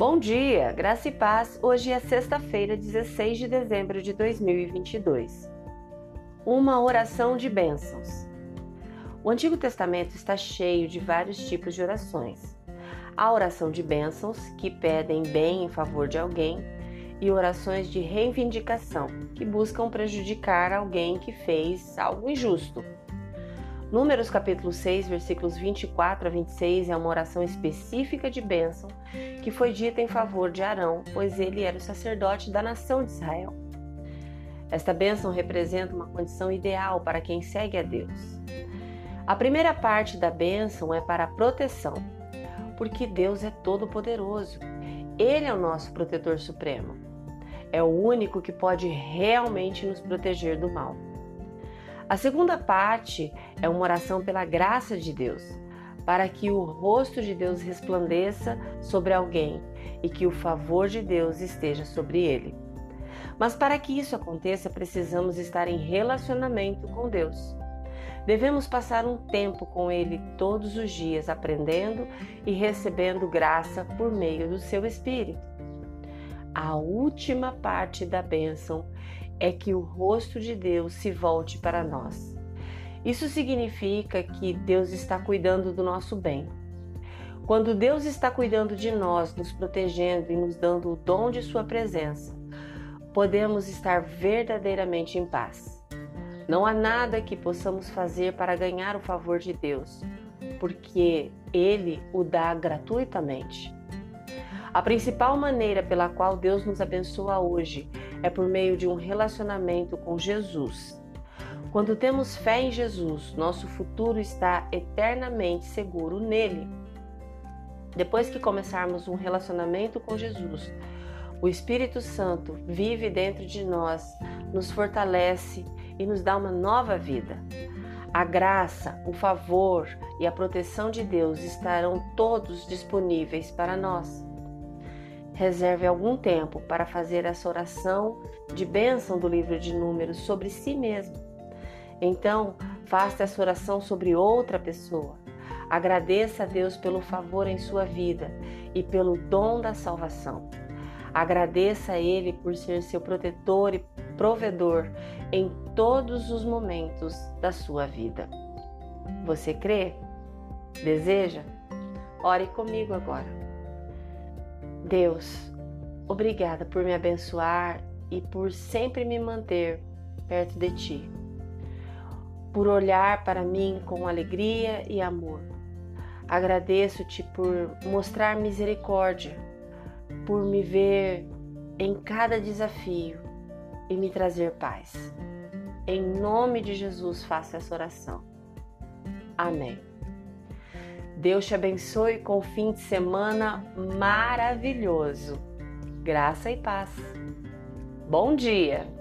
Bom dia, graça e paz. Hoje é sexta-feira, 16 de dezembro de 2022. Uma oração de bênçãos. O Antigo Testamento está cheio de vários tipos de orações. Há oração de bênçãos, que pedem bem em favor de alguém, e orações de reivindicação, que buscam prejudicar alguém que fez algo injusto. Números capítulo 6, versículos 24 a 26 é uma oração específica de bênção que foi dita em favor de Arão, pois ele era o sacerdote da nação de Israel. Esta bênção representa uma condição ideal para quem segue a Deus. A primeira parte da bênção é para a proteção, porque Deus é todo-poderoso. Ele é o nosso protetor supremo. É o único que pode realmente nos proteger do mal. A segunda parte é uma oração pela graça de Deus, para que o rosto de Deus resplandeça sobre alguém e que o favor de Deus esteja sobre ele. Mas para que isso aconteça, precisamos estar em relacionamento com Deus. Devemos passar um tempo com Ele todos os dias, aprendendo e recebendo graça por meio do seu Espírito. A última parte da bênção é que o rosto de Deus se volte para nós. Isso significa que Deus está cuidando do nosso bem. Quando Deus está cuidando de nós, nos protegendo e nos dando o dom de Sua presença, podemos estar verdadeiramente em paz. Não há nada que possamos fazer para ganhar o favor de Deus, porque Ele o dá gratuitamente. A principal maneira pela qual Deus nos abençoa hoje é por meio de um relacionamento com Jesus. Quando temos fé em Jesus, nosso futuro está eternamente seguro nele. Depois que começarmos um relacionamento com Jesus, o Espírito Santo vive dentro de nós, nos fortalece e nos dá uma nova vida. A graça, o favor e a proteção de Deus estarão todos disponíveis para nós. Reserve algum tempo para fazer essa oração de bênção do livro de Números sobre si mesmo. Então, faça essa oração sobre outra pessoa. Agradeça a Deus pelo favor em sua vida e pelo dom da salvação. Agradeça a Ele por ser seu protetor e provedor em todos os momentos da sua vida. Você crê? Deseja? Ore comigo agora. Deus, obrigada por me abençoar e por sempre me manter perto de Ti, por olhar para mim com alegria e amor. Agradeço-te por mostrar misericórdia, por me ver em cada desafio e me trazer paz. Em nome de Jesus, faça essa oração. Amém. Deus te abençoe com um fim de semana maravilhoso. Graça e paz. Bom dia!